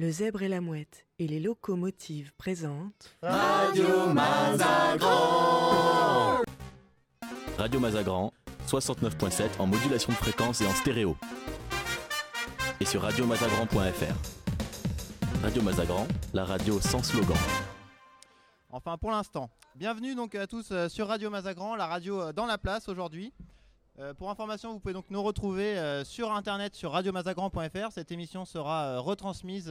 Le zèbre et la mouette et les locomotives présentent Radio Mazagran Radio Mazagran, 69.7 en modulation de fréquence et en stéréo. Et sur radiomazagran.fr. Radio Mazagran, la radio sans slogan. Enfin pour l'instant. Bienvenue donc à tous euh, sur Radio Mazagran, la radio euh, dans la place aujourd'hui. Euh, pour information, vous pouvez donc nous retrouver euh, sur internet sur radiomazagran.fr. Cette émission sera euh, retransmise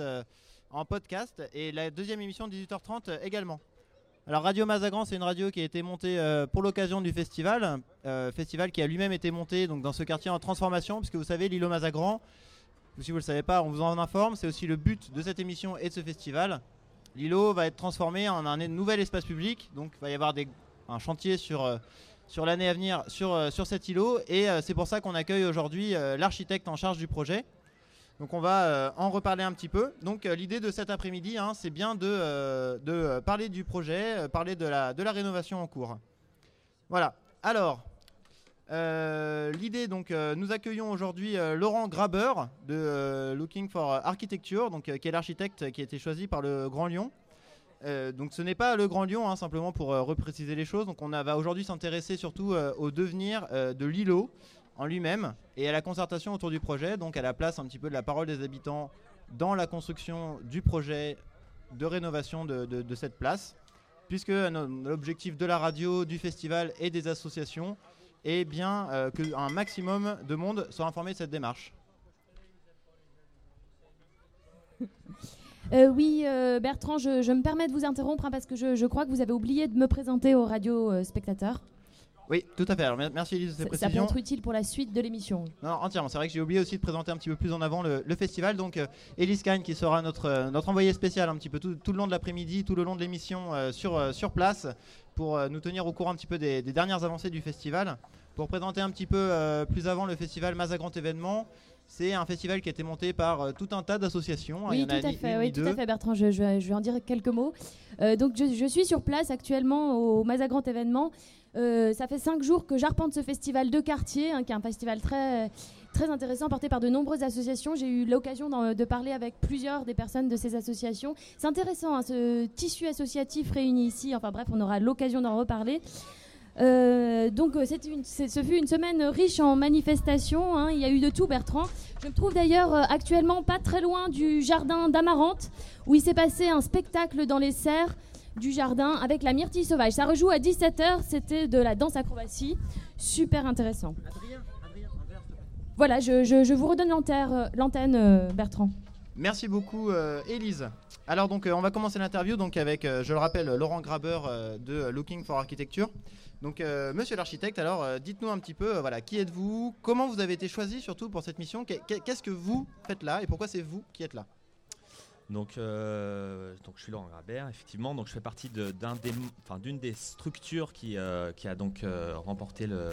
en podcast et la deuxième émission 18h30 euh, également. Alors Radio Mazagran, c'est une radio qui a été montée pour l'occasion du festival, festival qui a lui-même été monté donc dans ce quartier en transformation, puisque vous savez l'îlot Mazagran, si vous ne le savez pas, on vous en informe, c'est aussi le but de cette émission et de ce festival. L'îlot va être transformé en un nouvel espace public, donc il va y avoir un chantier sur, sur l'année à venir sur, euh, sur cet îlot, et euh, c'est pour ça qu'on accueille aujourd'hui euh, l'architecte en charge du projet. Donc on va en reparler un petit peu. Donc l'idée de cet après-midi, hein, c'est bien de, parler du projet, parler de la, rénovation en cours. Voilà. Alors, l'idée, donc, nous accueillons aujourd'hui Laurent Graber de Looking for Architecture, donc, qui est l'architecte qui a été choisi par le Grand Lyon. Euh, donc ce n'est pas le Grand Lyon, hein, simplement pour euh, repréciser les choses. Donc on va aujourd'hui s'intéresser surtout euh, au devenir de l'îlot en lui-même et à la concertation autour du projet, donc à la place un petit peu de la parole des habitants dans la construction du projet de rénovation de, cette place, puisque l'objectif de la radio, du festival et des associations est bien qu'un maximum de monde soit informé de cette démarche. Euh, oui, euh, Bertrand, je, je me permets de vous interrompre hein, parce que je, je crois que vous avez oublié de me présenter aux radio-spectateurs. Oui, tout à fait. Alors, merci Elise de ces Ça, ça peut être utile pour la suite de l'émission. Non, entièrement. C'est vrai que j'ai oublié aussi de présenter un petit peu plus en avant le, le festival. Donc, euh, Elise Kahn qui sera notre, euh, notre envoyée spéciale un petit peu tout, tout le long de l'après-midi, tout le long de l'émission euh, sur, euh, sur place pour euh, nous tenir au courant un petit peu des, des dernières avancées du festival. Pour présenter un petit peu euh, plus avant le festival Mazagrand Événement, c'est un festival qui a été monté par euh, tout un tas d'associations. Y Oui, tout a à fait, oui, tout à fait, Bertrand. Je, je- je vais en dire quelques mots. Euh, donc, je, je suis sur place actuellement au Mazagrand événement. Euh, ça fait cinq jours que j'arpente ce festival de quartier, hein, qui est un festival très très intéressant, porté par de nombreuses associations. J'ai eu l'occasion de parler avec plusieurs des personnes de ces associations. C'est intéressant, hein, ce tissu associatif réuni ici. Enfin bref, on aura l'occasion d'en reparler. Euh, donc euh, c'est une- ce fut une semaine riche en manifestations. hein. Il y a eu de tout, Bertrand. Je me trouve d'ailleurs euh, actuellement pas très loin du jardin d'Amarante, où il s'est passé un spectacle dans les serres du jardin avec la myrtille sauvage. Ça rejoue à 17h, c'était de la danse acrobatie. Super intéressant. Voilà, je, je- je vous redonne l'antenne, euh, Bertrand. Merci beaucoup, Élise. Alors donc, on va commencer l'interview donc avec, je le rappelle, Laurent Graber de Looking for Architecture. Donc, euh, Monsieur l'architecte, alors euh, dites-nous un petit peu, euh, voilà, qui êtes-vous Comment vous avez été choisi surtout pour cette mission Qu'est- qu'est- Qu'est-ce que vous faites là et pourquoi c'est vous qui êtes là? Donc, je suis Laurent Grabert, effectivement. Donc je fais partie d'une des structures qui, a donc remporté le,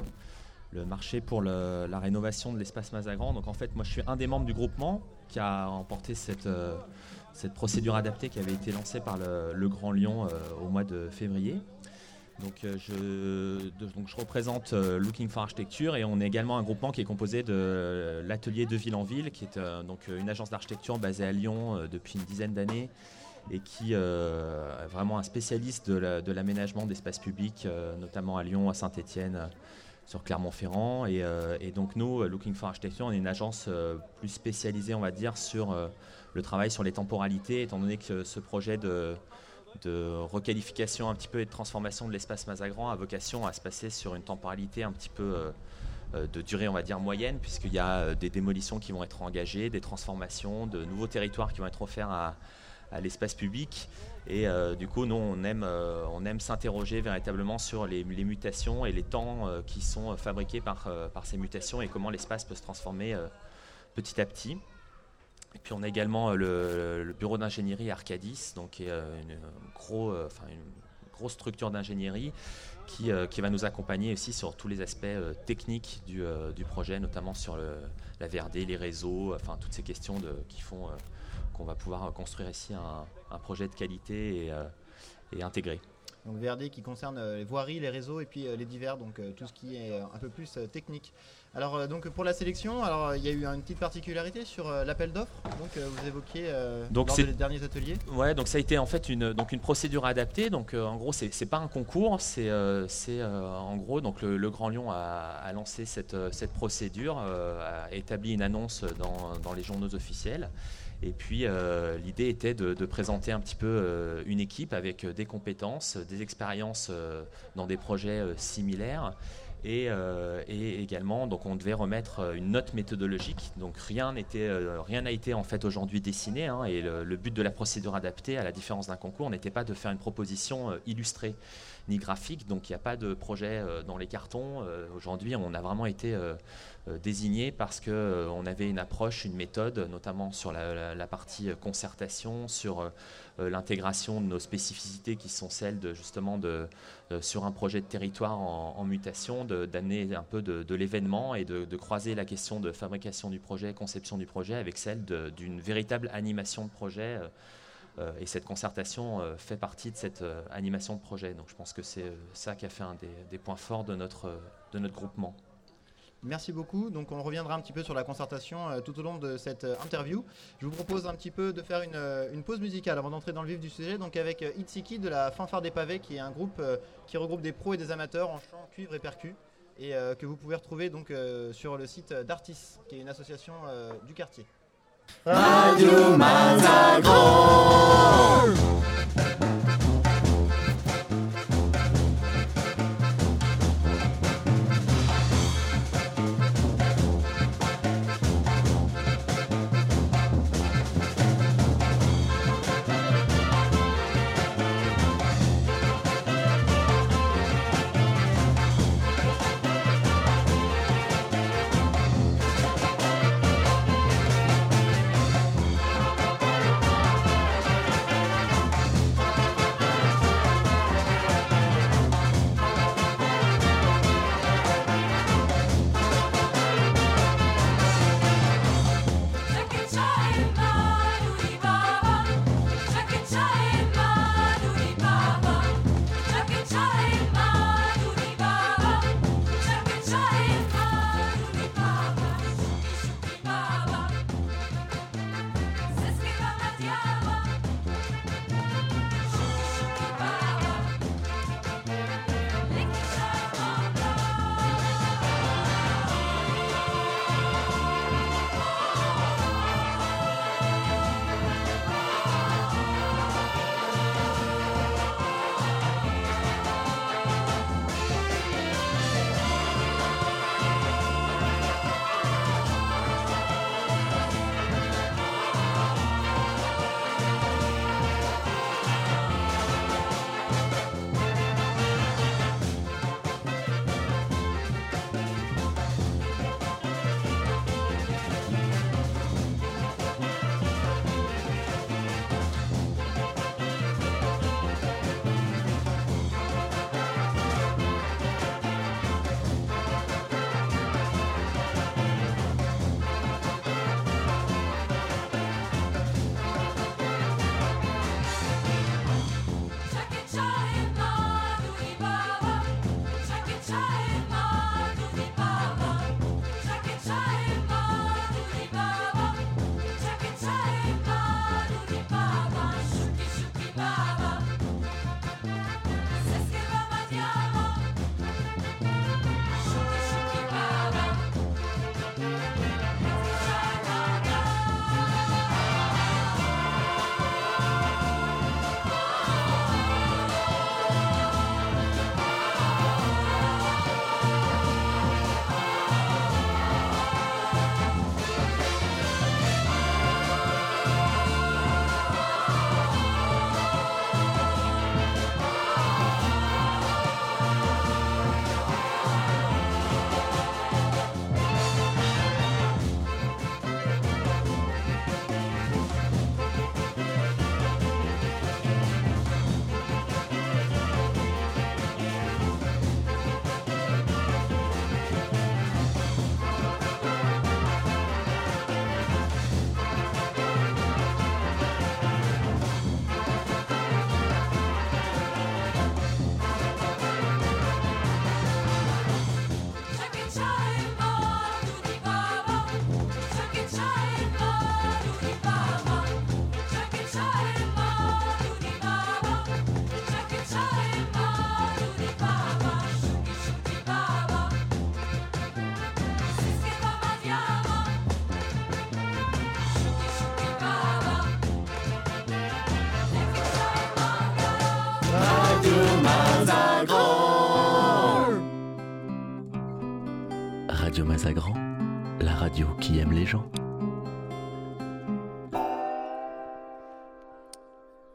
marché pour la rénovation de l'espace Mazagran. Donc en fait, moi je suis un des membres du groupement qui a remporté cette, procédure adaptée qui avait été lancée par le, le Grand Lyon au mois de février. Donc, euh, je, donc je représente euh, Looking for Architecture et on est également un groupement qui est composé de euh, l'atelier de ville en ville, qui est donc une agence d'architecture basée à Lyon depuis une dizaine d'années et qui est vraiment un spécialiste de la- de l'aménagement d'espaces publics, notamment à Lyon, à Saint-Étienne, sur Clermont-Ferrand. Et, donc nous, Looking for Architecture, on est une agence plus spécialisée, on va dire, sur le travail sur les temporalités, étant donné que ce projet de de requalification un petit peu et de transformation de l'espace Mazagran a vocation à se passer sur une temporalité un petit peu euh, euh, de durée, on va dire, moyenne, puisqu'il y a euh, des démolitions qui vont être engagées, des transformations, de nouveaux territoires qui vont être offerts à, l'espace public. Et du coup, nous, on aime, on aime s'interroger véritablement sur les, mutations et les temps qui sont fabriqués par, par ces mutations et comment l'espace peut se transformer petit à petit. Et puis on a également euh, le, bureau d'ingénierie Arcadis, donc qui est euh, euh, une grosse structure d'ingénierie qui, qui va nous accompagner aussi sur tous les aspects techniques du, projet, notamment sur la VRD, les réseaux, enfin toutes ces questions qui font qu'on va pouvoir construire ici un, projet de qualité et, et intégré. Donc VRD qui concerne les voiries, les réseaux et puis les divers, donc tout ce qui est un peu plus technique. Alors donc pour la sélection, alors il y a eu une petite particularité sur l'appel d'offres. Donc vous évoquiez donc lors des derniers ateliers. Ouais, donc ça a été en fait une donc une procédure adaptée. Donc en gros c'est pas un concours, c'est c'est en gros donc le, Grand Lyon a, lancé cette cette procédure, a établi une annonce dans, dans les journaux officiels. Et puis euh, l'idée était de, présenter un petit peu euh, une équipe avec euh, des compétences, des expériences dans des projets similaires. Et, également, donc on devait remettre une note méthodologique. Donc rien n'était, rien n'a été en fait aujourd'hui dessiné. Hein, et le, but de la procédure adaptée, à la différence d'un concours, n'était pas de faire une proposition illustrée ni graphique. Donc il n'y a pas de projet dans les cartons. aujourd'hui, on a vraiment été euh, désigné parce qu'on euh, avait une approche, une méthode, notamment sur la, partie concertation, sur euh, l'intégration de nos spécificités qui sont celles de justement de, sur un projet de territoire en, mutation, d'amener un peu de, l'événement et de, croiser la question de fabrication du projet, conception du projet avec celle d'une véritable animation de projet. Et cette concertation fait partie de cette animation de projet. Donc je pense que c'est ça qui a fait un des, points forts de notre, de notre groupement. Merci beaucoup. Donc on reviendra un petit peu sur la concertation euh, tout au long de cette euh, interview. Je vous propose un petit peu de faire une, euh, pause musicale avant d'entrer dans le vif du sujet. Donc avec Itsiki de la Fanfare des Pavés, qui est un groupe qui regroupe des pros et des amateurs en chant, cuivre et percu, et que vous pouvez retrouver donc sur le site d'Artis, qui est une association du quartier. Radio Mazagran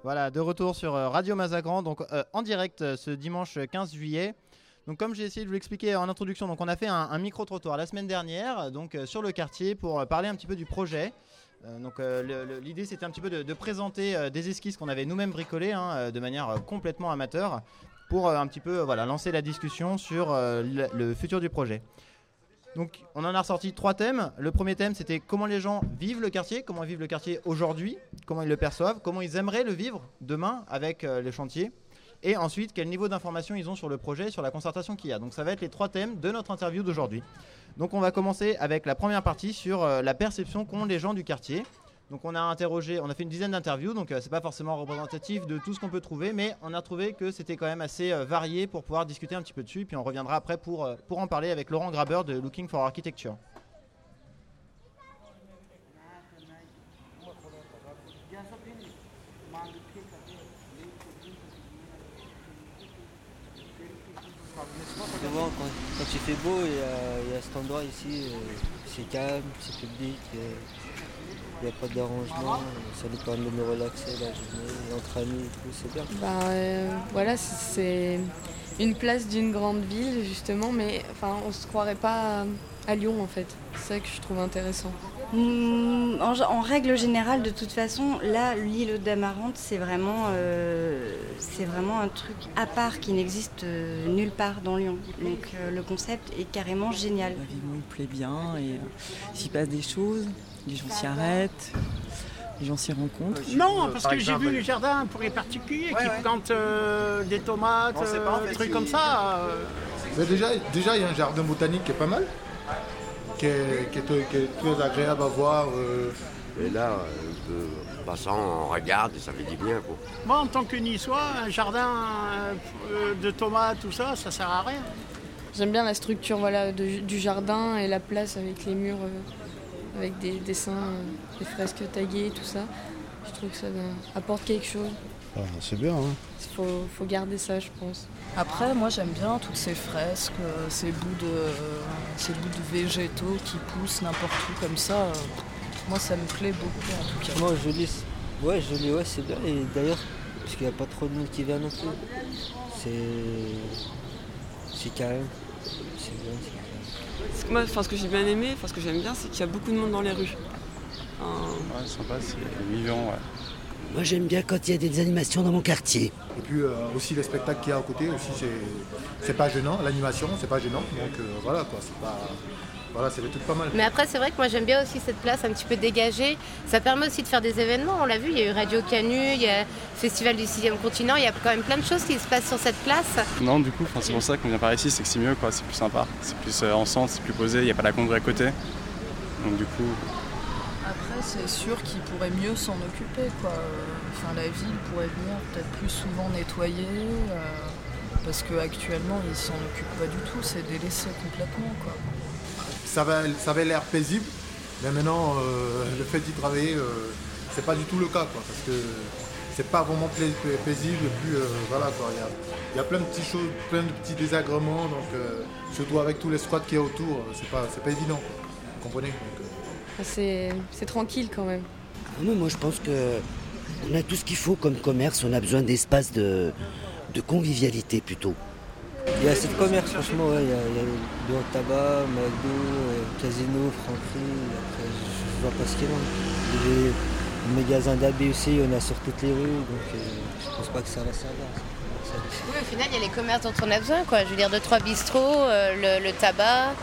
Voilà, de retour sur euh, Radio Mazagran, donc euh, en direct euh, ce dimanche 15 juillet. Donc comme j'ai essayé de vous l'expliquer en introduction, donc on a fait un, un micro-trottoir la semaine dernière, donc sur le quartier pour parler un petit peu du projet. Donc l'idée c'était un petit peu de, présenter des esquisses qu'on avait nous-mêmes bricolées hein, de manière complètement amateur pour un petit peu voilà, lancer la discussion sur le futur du projet. Donc on en a ressorti trois thèmes. Le premier thème c'était comment les gens vivent le quartier, comment vivent le quartier aujourd'hui, comment ils le perçoivent, comment ils aimeraient le vivre demain avec euh, les chantiers. Et ensuite, quel niveau d'information ils ont sur le projet, sur la concertation qu'il y a. Donc ça va être les trois thèmes de notre interview d'aujourd'hui. Donc on va commencer avec la première partie sur euh, la perception qu'ont les gens du quartier. Donc on a interrogé, on a fait une dizaine d'interviews, donc euh, c'est pas forcément représentatif de tout ce qu'on peut trouver, mais on a trouvé que c'était quand même assez euh, varié pour pouvoir discuter un petit peu dessus. Puis on reviendra après pour, euh, en parler avec Laurent Graber de Looking for Architecture. Quand, il beau, il y a, endroit ici, c'est calme, c'est public, il n'y a pas d'arrangement, ça nous permet de nous relaxer la journée, entre amis et tout, c'est bien. Bah, euh, voilà, c'est une place d'une grande ville, justement, mais enfin, on se croirait pas à Lyon, en fait. C'est ça que je trouve intéressant. Mm, En, en règle générale, de toute façon, là, l'île d'Amarante, c'est vraiment, euh, c'est vraiment un truc à part qui n'existe euh, nulle part dans Lyon. Donc euh, le concept est carrément génial. La vie me plaît bien et euh, s'y passe des choses, les gens s'y arrêtent, les gens s'y rencontrent. Non, parce que j'ai vu les jardins pour les particuliers qui plantent euh, des tomates, euh, des trucs comme ça. euh. Mais déjà, déjà, il y a un jardin botanique qui est pas mal, qui est, qui est- qui est très agréable à voir. euh. Et là, euh, de passant, on regarde et ça fait du bien. Quoi. Moi, en tant que niçois, un jardin euh, de tomates, tout ça, ça sert à rien. J'aime bien la structure voilà, de- du jardin et la place avec les murs, euh, avec des dessins, euh, des fresques taguées, tout ça. Je trouve que ça euh, apporte quelque chose. c'est bien, hein. Il faut, faut garder ça, je pense. Après, moi j'aime bien toutes ces fresques, euh, ces bouts de, euh, ces bouts de végétaux qui poussent n'importe où comme ça. euh, moi ça me plaît beaucoup en tout cas. Moi, joli, c'est- ouais, joli, ouais, c'est bien. Et d'ailleurs, parce qu'il n'y a pas trop de monde qui vient non plus, c'est, c'est calme, c'est bien. c'est calme. Ce que moi, enfin, ce que j'ai bien aimé, enfin, ce que j'aime bien, c'est qu'il y a beaucoup de monde dans les rues. Ouais, sympa, c'est vivant, ouais. Moi j'aime bien quand il y a des animations dans mon quartier. Et puis euh, aussi les spectacles qu'il y a à côté, aussi c'est, c'est pas gênant, l'animation c'est pas gênant, donc euh, voilà quoi, c'est pas, voilà, c'est des trucs pas mal. Mais après, c'est vrai que moi j'aime bien aussi cette place un petit peu dégagée. Ça permet aussi de faire des événements. On l'a vu, il y a eu Radio Canu, il y a le Festival du 6 continent. Il y a quand même plein de choses qui se passent sur cette place. Non, du coup, c'est pour ça qu'on vient par ici, c'est que c'est mieux, quoi. C'est plus sympa, c'est plus euh, ensemble, c'est plus posé, il n'y a pas la congrès à côté. Donc du coup, c'est sûr qu'ils pourraient mieux s'en occuper quoi. Enfin la ville pourrait venir peut-être plus souvent nettoyer. euh, parce qu'actuellement ils s'en occupent pas du tout, c'est délaissé complètement quoi. Ça, va, ça avait l'air paisible, mais maintenant euh, le fait d'y travailler, euh, c'est pas du tout le cas quoi, parce que c'est pas vraiment paisible, euh, voilà il y a, plein de petites choses, plein de petits désagréments, donc surtout avec tous les squats qu'il y a autour, c'est pas, pas évident, vous comprenez C'est c'est tranquille quand même. Ah non, moi je pense que on a tout ce qu'il faut comme commerce, on a besoin d'espace de, de convivialité plutôt. Il y a assez de commerce, franchement, ouais. Il y a, il y a le bureau de tabac, McDo, euh, casino, franquerie. Après, je, vois pas ce qu'il y a. Il y a les magasins d'habits aussi, on a sur toutes les rues, donc euh, je pense pas que ça va servir. Oui, au final, il y a les commerces dont on a besoin. Quoi. Je veux dire, deux, trois bistrots, euh, le, le tabac,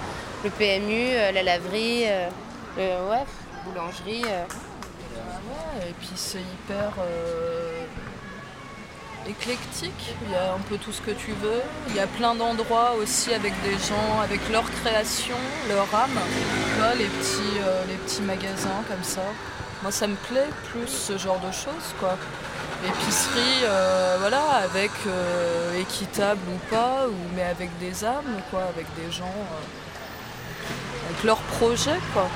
le PMU, euh, la laverie, euh, ouais, boulangerie. euh. Ouais, et puis c'est hyper euh, éclectique, il y a un peu tout ce que tu veux. Il y a plein d'endroits aussi avec des gens, avec leur création, leur âme. Les petits, magasins comme ça. Moi ça me plaît plus ce genre de choses quoi. Épicerie, voilà, avec équitable ou pas, mais avec des âmes quoi, avec des gens, avec leurs projets quoi.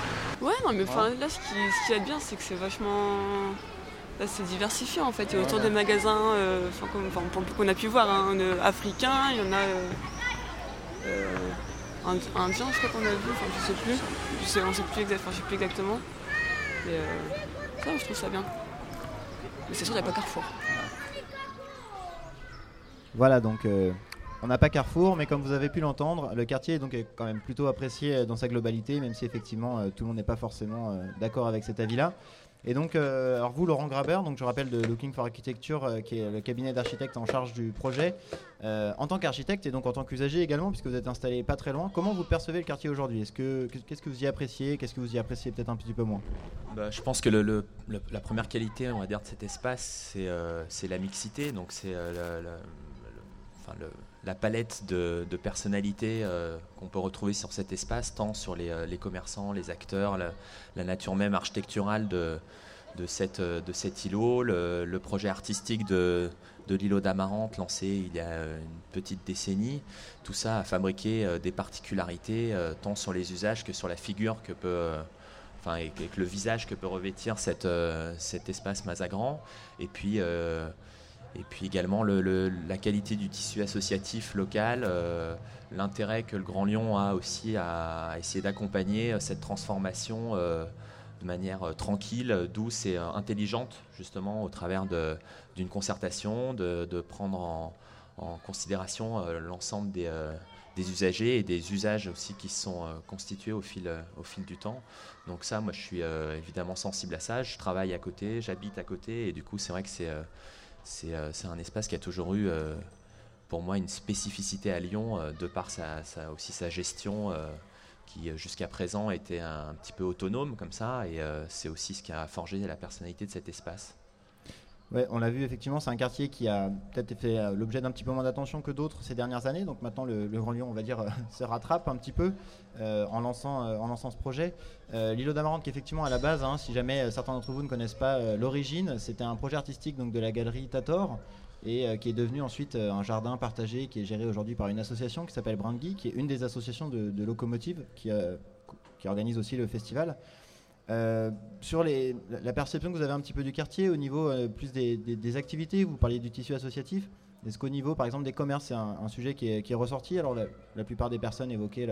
Ouais, non, mais enfin, là, ce qui, ce qui est bien, c'est que c'est vachement. C'est diversifié en fait. Il y a autour des magasins, euh, enfin, comme, enfin, qu'on a pu voir, hein, euh, africains, il y en a euh, euh, ind- indiens, je crois qu'on a vu, enfin, je sais plus. Je sais, on sait plus, exact- enfin, je sais plus exactement. Mais euh, ça, je trouve ça bien. Mais c'est sûr, il n'y a pas Carrefour. Voilà, donc euh, on n'a pas Carrefour, mais comme vous avez pu l'entendre, le quartier donc est quand même plutôt apprécié euh, dans sa globalité, même si effectivement euh, tout le monde n'est pas forcément euh, d'accord avec cet avis-là. Et donc, alors vous, Laurent Grabert, donc je rappelle de Looking for Architecture, qui est le cabinet d'architectes en charge du projet, en tant qu'architecte et donc en tant qu'usager également, puisque vous êtes installé pas très loin, comment vous percevez le quartier aujourd'hui? Est-ce que qu'est-ce que vous y appréciez? Qu'est-ce que vous y appréciez peut-être un petit peu moins? Bah, je pense que la première qualité, on va dire, de cet espace, c'est la mixité. Donc, c'est enfin, le- la palette de, personnalités euh, qu'on peut retrouver sur cet espace, tant sur les, euh, commerçants, les acteurs, la, nature même architecturale de, euh, cet îlot, le, projet artistique de, l'îlot d'Amarante lancé il y a une petite décennie. Tout ça a fabriqué des particularités, tant sur les usages que sur la figure que peut. enfin, et le visage que peut revêtir cet espace Mazagran. Et puis, et puis également le- le- la qualité du tissu associatif local, euh, l'intérêt que le Grand Lyon a aussi à essayer d'accompagner euh, cette transformation euh, de manière tranquille, douce et intelligente, justement au travers d'une concertation, de, prendre en, considération l'ensemble des, usagers et des usages aussi qui se sont constitués au fil, du temps. Donc ça, moi, je suis évidemment sensible à ça. Je travaille à côté, j'habite à côté, et du coup, c'est vrai que c'est c'est euh, c'est un espace qui a toujours eu, euh, pour moi, une spécificité à Lyon, euh, de par sa, aussi sa gestion, qui jusqu'à présent était un, petit peu autonome comme ça, et c'est aussi ce qui a forgé la personnalité de cet espace. Ouais, on l'a vu effectivement, c'est un quartier qui a peut-être fait euh, l'objet d'un petit peu moins d'attention que d'autres ces dernières années. Donc maintenant, le, Grand Lyon, on va dire, euh, se rattrape un petit peu euh, en, lançant, en lançant ce projet. L'îlot d'Amarante, qui effectivement à la base, hein, si jamais certains d'entre vous ne connaissent pas l'origine, c'était un projet artistique donc de la galerie Tator et qui est devenu ensuite un jardin partagé qui est géré aujourd'hui par une association qui s'appelle Brandgy, qui est une des associations de, locomotives qui organise aussi le festival. Euh, sur la- perception que vous avez un petit peu du quartier, au niveau euh, plus des, activités, vous parliez du tissu associatif. Est-ce qu'au niveau, par exemple, des commerces, c'est un, sujet qui est, ressorti? Alors, la, plupart des personnes évoquaient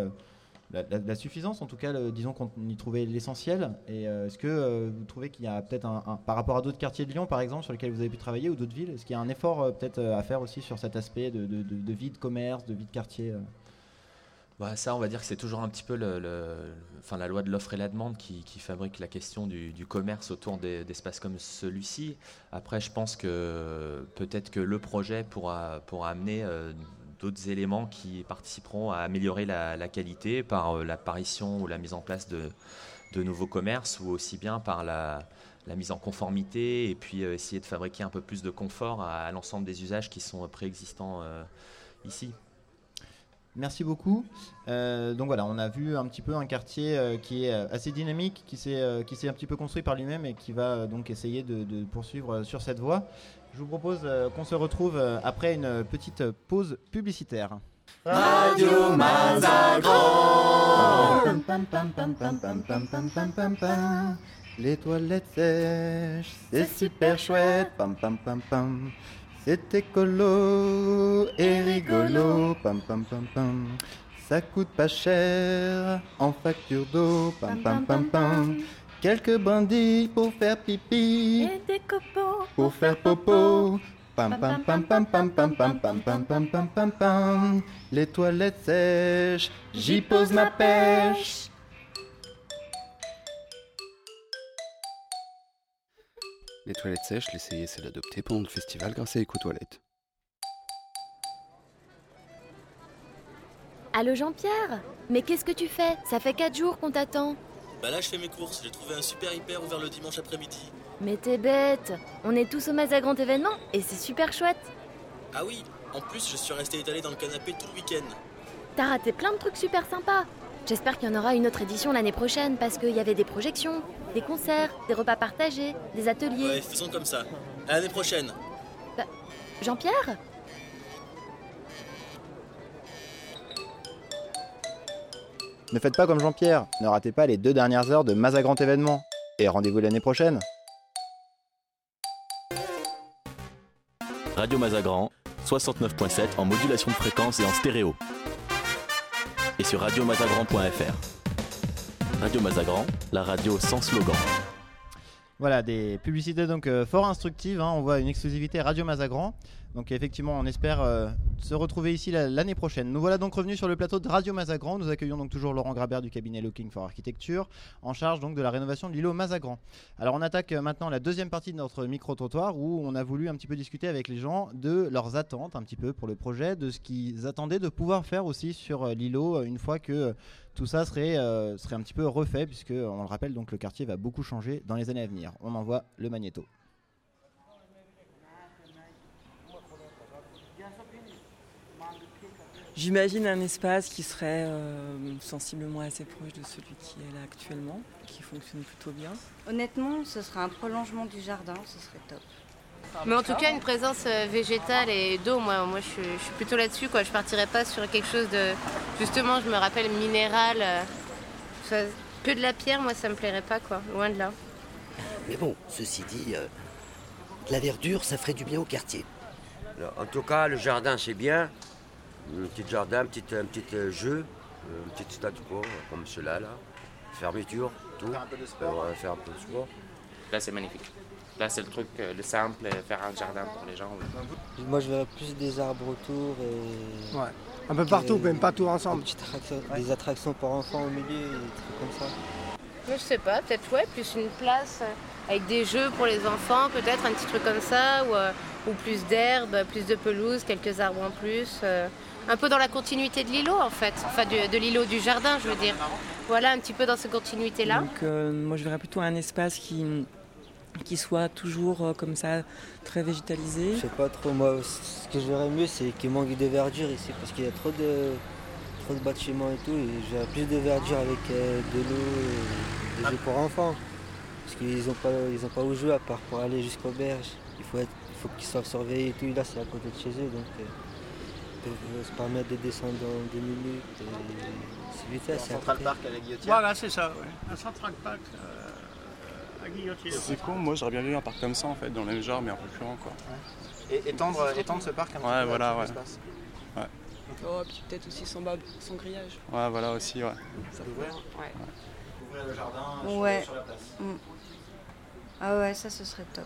la, suffisance, en tout cas, disons qu'on y trouvait l'essentiel. Et euh, est-ce que vous trouvez qu'il y a peut-être, un, par rapport à d'autres quartiers de Lyon, par exemple, sur lesquels vous avez pu travailler, ou d'autres villes, est-ce qu'il y a un effort peut-être à faire aussi sur cet aspect de, vie de commerce, de vie de quartier Bah, ça, on va dire que c'est toujours un petit peu la loi de l'offre et la demande qui, fabrique la question du, commerce autour des- d'espaces comme celui-ci. Après, je pense que peut-être que le projet pourra, pourra amener euh, d'autres éléments qui participeront à améliorer la, qualité par euh, l'apparition ou la mise en place de, nouveaux commerces ou aussi bien par la, mise en conformité et puis euh, essayer de fabriquer un peu plus de confort à, l'ensemble des usages qui sont préexistants ici. Merci beaucoup. Euh, donc voilà, on a vu un petit peu un quartier euh, qui est euh, assez dynamique, qui s'est qui s'est un petit peu construit par lui-même et qui va donc essayer de, poursuivre sur cette voie. Je vous propose qu'on se retrouve après une petite pause publicitaire. Radio Les toilettes sèches, c'est super chouette. C'est écolo et rigolo. Pam, pam, pam, pam. Ça coûte pas cher en facture d'eau. Pam, pam, pam, pam. Quelques bandits pour faire pipi. Et des copeaux Pour faire popo. Pam pam pam pam pam pam pam pam pam pam pam pam pam. Les toilettes sèches, j'y pose ma pêche. Les toilettes sèches, l'essayer, c'est l'adopter pendant le festival grâce à EcoToilettes. Allô Jean-Pierre? Mais qu'est-ce que tu fais? Ça fait 4 jours qu'on t'attend. Bah là, je fais mes courses. J'ai trouvé un super hyper ouvert le dimanche après-midi. Mais t'es bête On est tous au Mazagran événement et c'est super chouette. Ah oui, en plus, je suis resté étalé dans le canapé tout le week-end. T'as raté plein de trucs super sympas. J'espère qu'il y en aura une autre édition l'année prochaine parce qu'il y avait des projections, des concerts, des repas partagés, des ateliers. Ouais, faisons comme ça. À l'année prochaine. Bah, Jean-Pierre? Ne faites pas comme Jean-Pierre, ne ratez pas les deux dernières heures de Mazagran événement. Et rendez-vous l'année prochaine. Radio Mazagran, 69.7 en modulation de fréquence et en stéréo. Et sur radiomazagran.fr. Radio Mazagran, la radio sans slogan. Voilà, des publicités donc euh, fort instructives. hein. On voit une exclusivité Radio Mazagran. Donc effectivement, on espère euh, se retrouver ici la- l'année prochaine. Nous voilà donc revenus sur le plateau de Radio Mazagran. Nous accueillons donc toujours Laurent Grabert du cabinet Looking for Architecture, en charge donc de la rénovation de l'îlot Mazagran. Alors on attaque euh, maintenant la deuxième partie de notre micro-trottoir où on a voulu un petit peu discuter avec les gens de leurs attentes un petit peu pour le projet, de ce qu'ils attendaient de pouvoir faire aussi sur euh, l'îlot une fois que tout ça serait, serait un petit peu refait puisque on le rappelle donc le quartier va beaucoup changer dans les années à venir. On envoie le magnéto. J'imagine un espace qui serait euh, sensiblement assez proche de celui qui est là actuellement, qui fonctionne plutôt bien. Honnêtement, ce serait un prolongement du jardin, ce serait top. Mais en tout cas, une présence euh, végétale et d'eau, moi, moi je, suis- je suis plutôt là-dessus. Quoi. Je partirais pas sur quelque chose de. Justement, je me rappelle minéral. euh, que de la pierre, moi, ça me plairait pas, quoi. Loin de là. Mais bon, ceci dit, euh, de la verdure, ça ferait du bien au quartier. En tout cas, le jardin, c'est bien. Un petit jardin, un petit, un petit euh, jeu, euh, une petite statue quoi, comme cela là. Fermeture, tout. Faire un peu de sport. faire un peu de sport. Là, c'est magnifique. Là, c'est le truc, euh, le simple, euh, faire un jardin pour les gens. oui. Moi, je verrais plus des arbres autour et. Ouais. Un peu partout, même pas tout ensemble. Des, petites attractions- des attractions pour enfants au milieu, et des trucs comme ça. Moi, je sais pas, peut-être, ouais, plus une place euh, avec des jeux pour les enfants, peut-être un petit truc comme ça, ou, euh, ou plus d'herbe, plus de pelouse, quelques arbres en plus. euh, un peu dans la continuité de l'îlot, en fait. Enfin, du- de l'îlot du jardin, je veux dire. Voilà, un petit peu dans cette continuité-là. Donc euh, moi je verrais plutôt un espace qui, qui soit toujours euh, comme ça, très végétalisé. Je sais pas trop, moi, ce que je verrais mieux, c'est qu'il manque de verdure ici, parce qu'il y a trop de, trop de bâtiments et tout, et je verrais plus de verdure avec euh, de l'eau, et des jeux pour enfants. Parce qu'ils n'ont pas, ils ont pas où jouer à part pour aller jusqu'aux berges. Il faut, être- il faut qu'ils soient surveillés et tout, là c'est à côté de chez eux, donc euh, peuvent se permettre de descendre dans deux minutes. et C'est vite fait, c'est à côté. Voilà, c'est ça, ouais. Un Central Park euh, à Guillotière. C'est con, moi j'aurais bien vu un parc comme ça en fait, dans le même genre mais en plus plus grand quoi. Et étendre, étendre ce parc un Ouais, peu voilà, ouais. l'espace. Ouais. Oh, puis peut-être aussi sans, sans grillage. Ouais, voilà aussi, ouais. Ça l'ouvrir Ouais. Ouvrir le jardin sur- Ouais. sur la place. Mm. Ah ouais, ça ce serait top.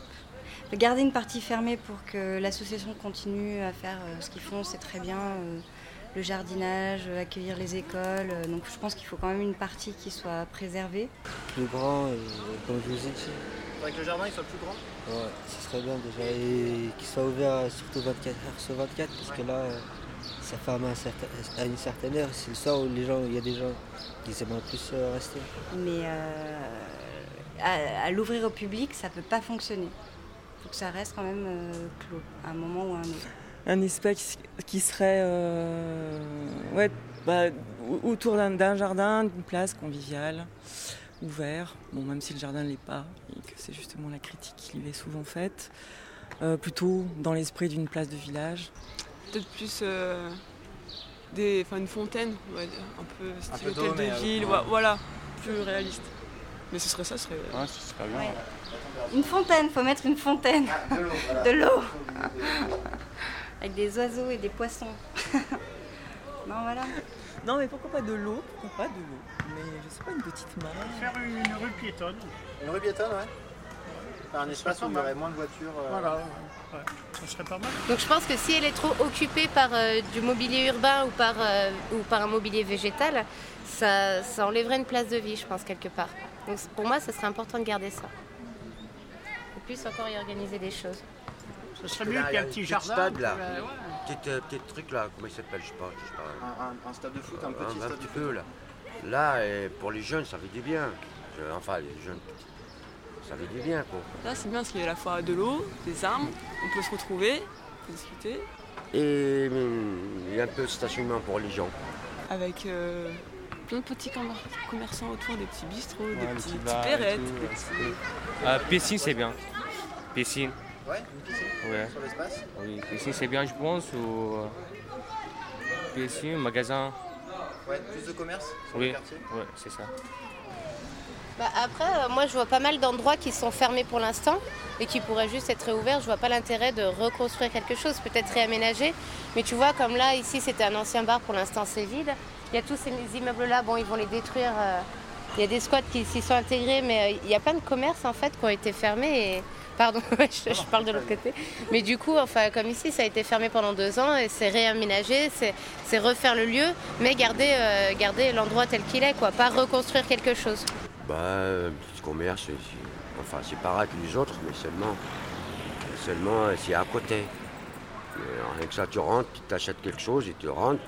Garder une partie fermée pour que l'association continue à faire euh, ce qu'ils font, c'est très bien. euh, le jardinage, euh, accueillir les écoles. euh, donc je pense qu'il faut quand même une partie qui soit préservée. Plus grand, et comme je vous ai dit. Faudrait que le jardin il soit plus grand Ouais, ce serait bien déjà. Et qu'il soit ouvert surtout 24 heures sur 24, parce que là, euh, ça ferme à, un certain- à une certaine heure. C'est le soir où les gens, il y a des gens qui aimeraient plus euh, rester. Mais euh, à, à l'ouvrir au public, ça peut pas fonctionner. Que ça reste quand même euh, clos à un moment ou à un autre. Un espace qui serait euh, ouais, bah, au- autour d'un- jardin, d'une place conviviale, ouvert. Bon, même si le jardin ne l'est pas, et que c'est justement la critique qui lui est souvent faite. Euh, plutôt dans l'esprit d'une place de village. Peut-être plus euh, des, enfin, une fontaine, un peu style hôtel de ville, ouais, voilà, plus réaliste. Mais ce serait ça, ce serait. Ouais, ce serait bien. Ouais. Une fontaine, faut mettre une fontaine. de l'eau, voilà. De l'eau. Avec des oiseaux et des poissons. non, voilà. Non, mais pourquoi pas de l'eau Pourquoi pas de l'eau? Mais je sais pas, une petite mare. Faire une rue piétonne. Une rue piétonne, ouais. Un espace où il y aurait moins de voitures. euh, Voilà, ouais, ça serait pas mal. Donc je pense que si elle est trop occupée par euh, du mobilier urbain ou par, euh, ou par un mobilier végétal, ça, ça enlèverait une place de vie, je pense, quelque part. Donc pour moi, ce serait important de garder ça. Et puis encore y organiser des choses. Ce serait mieux il qu'il y ait a un petit jardin. stade, là. ouais. Petit, euh, petit truc là, comment il s'appelle, je sais pas. Je sais pas. Un, un- un stade de foot, un un, petit un stade petit de peu foot. là. Là, et pour les jeunes, ça fait du bien. Enfin, les jeunes, ça fait du bien quoi. Là, c'est bien parce qu'il y a à la fois de l'eau, des arbres, on peut se retrouver, on peut discuter, Et hum, il y a un peu de stationnement pour les gens. avec euh, plein de petits commer- commerçants autour, des petits bistrots, des petits, petits perrettes. des petits- Euh, piscine, c'est bien. Piscine. Ouais, une piscine Ouais. sur l'espace. Oui, piscine, c'est bien, je pense. Ou... euh, Piscine, magasin. Ouais, plus de commerce sur Oui, le quartier. ouais, c'est ça. Bah, après, euh, moi je vois pas mal d'endroits qui sont fermés pour l'instant et qui pourraient juste être réouverts. Je vois pas l'intérêt de reconstruire quelque chose, peut-être réaménager. Mais tu vois, comme là, ici c'était un ancien bar, pour l'instant c'est vide. Il y a tous ces immeubles-là, bon, ils vont les détruire. euh, Il y a des squats qui s'y sont intégrés, mais euh, il y a plein de commerces en fait qui ont été fermés. Et... Pardon, je, parle de l'autre côté. Mais du coup, enfin, comme ici, ça a été fermé pendant deux ans et c'est réaménagé, c'est refaire le lieu, mais garder, euh, garder l'endroit tel qu'il est, quoi, pas reconstruire quelque chose. Bah, un petit commerce, enfin, c'est pareil que les autres, mais seulement, seulement euh, c'est à côté. Mais que ça, tu rentres, tu t'achètes quelque chose et tu rentres.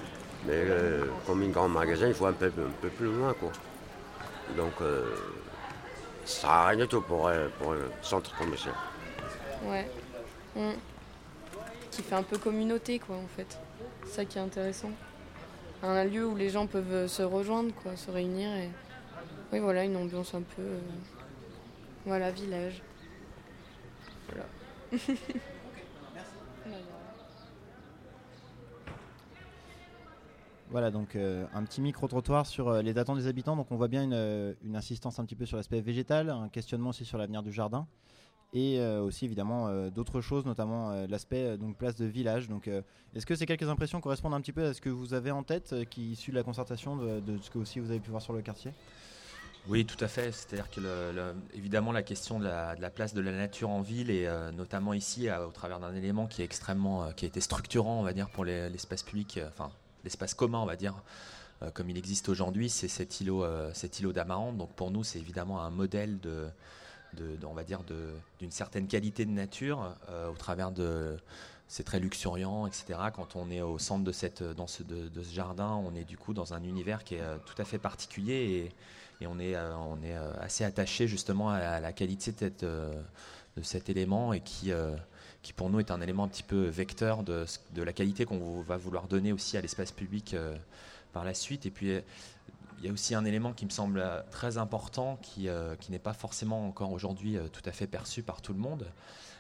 Mais euh, comme un grand magasin, il faut un peu, plus loin, quoi. Donc, ça sert à rien du tout pour, euh, pour un centre commercial. Ouais. Mm. Qui fait un peu communauté, quoi, en fait. C'est ça qui est intéressant. Un lieu où les gens peuvent euh, se rejoindre, quoi, se réunir et. Oui, voilà, une ambiance un peu. euh, Voilà, village. Voilà. Voilà, donc euh, un petit micro-trottoir sur euh, les attentes des habitants. Donc on voit bien une, euh, une insistance un petit peu sur l'aspect végétal, un questionnement aussi sur l'avenir du jardin. Et aussi évidemment d'autres choses, notamment l'aspect donc place de village. Donc est-ce que ces quelques impressions correspondent un petit peu à ce que vous avez en tête, qui issu de la concertation de, ce que aussi vous avez pu voir sur le quartier? Oui, tout à fait. C'est-à-dire que évidemment la question de la, place de la nature en ville et notamment ici au travers d'un élément qui est extrêmement, qui a été structurant, on va dire, pour les- l'espace public, enfin l'espace commun, on va dire, euh, comme il existe aujourd'hui, c'est cet îlot, euh, cet îlot d'Amarante. Donc pour nous, c'est évidemment un modèle de, on va dire, d'une certaine qualité de nature euh, au travers de c'est très luxuriant, etc. Quand on est au centre de, cette, dans ce, de, ce jardin, on est du coup dans un univers qui est tout à fait particulier et, on est, on est assez attaché justement à la, qualité de, de cet élément et qui, qui pour nous est un élément un petit peu vecteur de, la qualité qu'on va vouloir donner aussi à l'espace public euh, par la suite. Et puis il y a aussi un élément qui me semble euh, très important, qui, euh, qui n'est pas forcément encore aujourd'hui tout à fait perçu par tout le monde.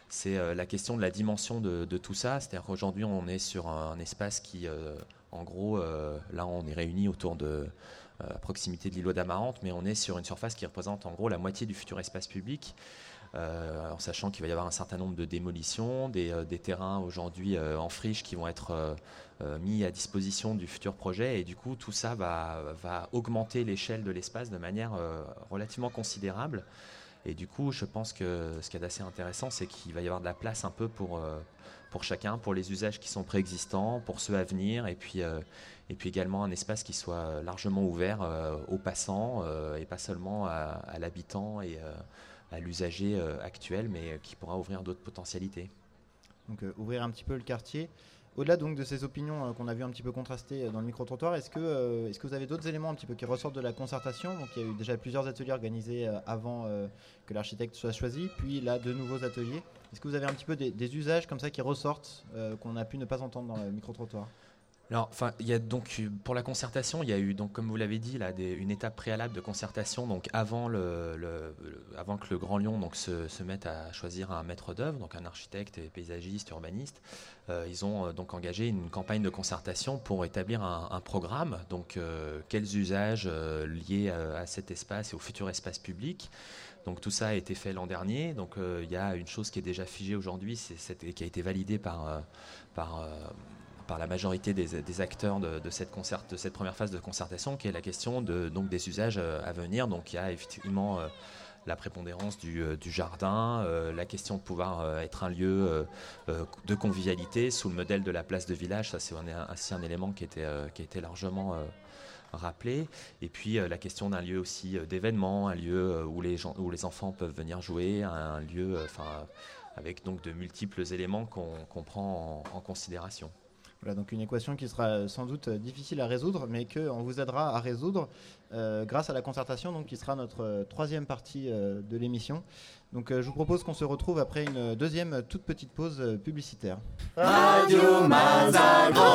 C'est la question de la dimension de, tout ça. C'est-à-dire qu'aujourd'hui, on est sur un, espace qui, en gros, là, on est réunis autour de, à proximité de l'îlot d'Amarante, mais on est sur une surface qui représente en gros la moitié du futur espace public. Euh, en sachant qu'il va y avoir un certain nombre de démolitions, des, euh, des terrains aujourd'hui euh, en friche qui vont être mis à disposition du futur projet. Et du coup tout ça va, va augmenter l'échelle de l'espace de manière relativement considérable. Et du coup je pense que ce qui est assez intéressant c'est qu'il va y avoir de la place un peu pour, pour chacun, pour les usages qui sont préexistants, pour ceux à venir. Et puis, et puis également un espace qui soit largement ouvert aux passants et pas seulement à, l'habitant et à l'usager euh, actuel mais qui pourra ouvrir d'autres potentialités. Donc euh, ouvrir un petit peu le quartier. Au-delà donc de ces opinions euh, qu'on a vu un petit peu contrastées euh, dans le micro-trottoir, est-ce que, euh, est-ce que vous avez d'autres éléments un petit peu qui ressortent de la concertation? Donc il y a eu déjà plusieurs ateliers organisés euh, avant euh, que l'architecte soit choisi, puis là de nouveaux ateliers. Est-ce que vous avez un petit peu des, des usages comme ça qui ressortent euh, qu'on a pu ne pas entendre dans le micro-trottoir? Alors, enfin, il y a donc pour la concertation, il y a eu donc comme vous l'avez dit là une étape préalable de concertation donc avant le, avant que le Grand Lyon donc se, se mette à choisir un maître d'œuvre donc un architecte, paysagiste, urbaniste. Euh, ils ont euh, donc engagé une campagne de concertation pour établir un, programme donc euh, quels usages liés à cet espace et au futur espace public. Donc tout ça a été fait l'an dernier. Donc il y a une chose qui est déjà figée aujourd'hui, c'est qui a été validée par par par la majorité des, acteurs de, cette première phase de concertation, qui est la question des usages euh, à venir. Donc il y a effectivement euh, la prépondérance du, euh, jardin, la question de pouvoir être un lieu de convivialité sous le modèle de la place de village. Ça, c'est un, élément qui était, qui a été largement rappelé. Et puis la question d'un lieu aussi d'événement, un lieu où les, enfants peuvent venir jouer, un lieu, avec donc de multiples éléments qu'on prend en- en considération. Voilà, donc une équation qui sera sans doute euh, difficile à résoudre, mais qu'on vous aidera à résoudre euh, grâce à la concertation, donc qui sera notre euh, troisième partie euh, de l'émission. Donc euh, je vous propose qu'on se retrouve après une deuxième toute petite pause euh, publicitaire. Radio Mazagran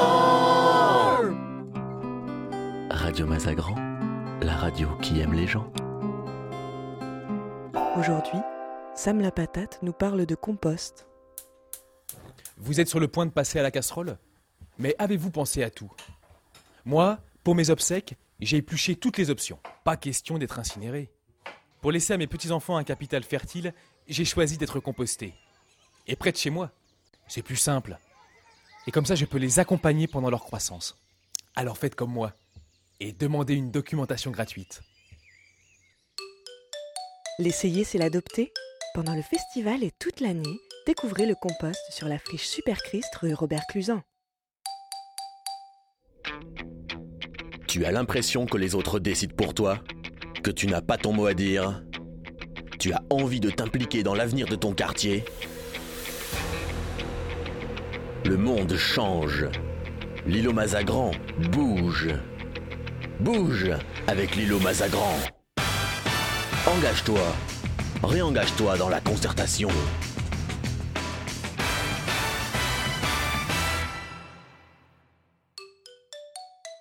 Radio Mazagran, la radio qui aime les gens. Aujourd'hui, Sam la patate nous parle de compost. Vous êtes sur le point de passer à la casserole? Mais avez-vous pensé à tout? Moi, pour mes obsèques, j'ai épluché toutes les options. Pas question d'être incinéré. Pour laisser à mes petits-enfants un capital fertile, j'ai choisi d'être composté. Et près de chez moi, c'est plus simple. Et comme ça, je peux les accompagner pendant leur croissance. Alors faites comme moi et demandez une documentation gratuite. L'essayer, c'est l'adopter? Pendant le festival et toute l'année, découvrez le compost sur la friche Super Christ rue Robert Cluzan. Tu as l'impression que les autres décident pour toi Que tu n'as pas ton mot à dire Tu as envie de t'impliquer dans l'avenir de ton quartier Le monde change. L'îlot Mazagran bouge. Bouge avec l'îlot Mazagran. Engage-toi. Réengage-toi dans la concertation.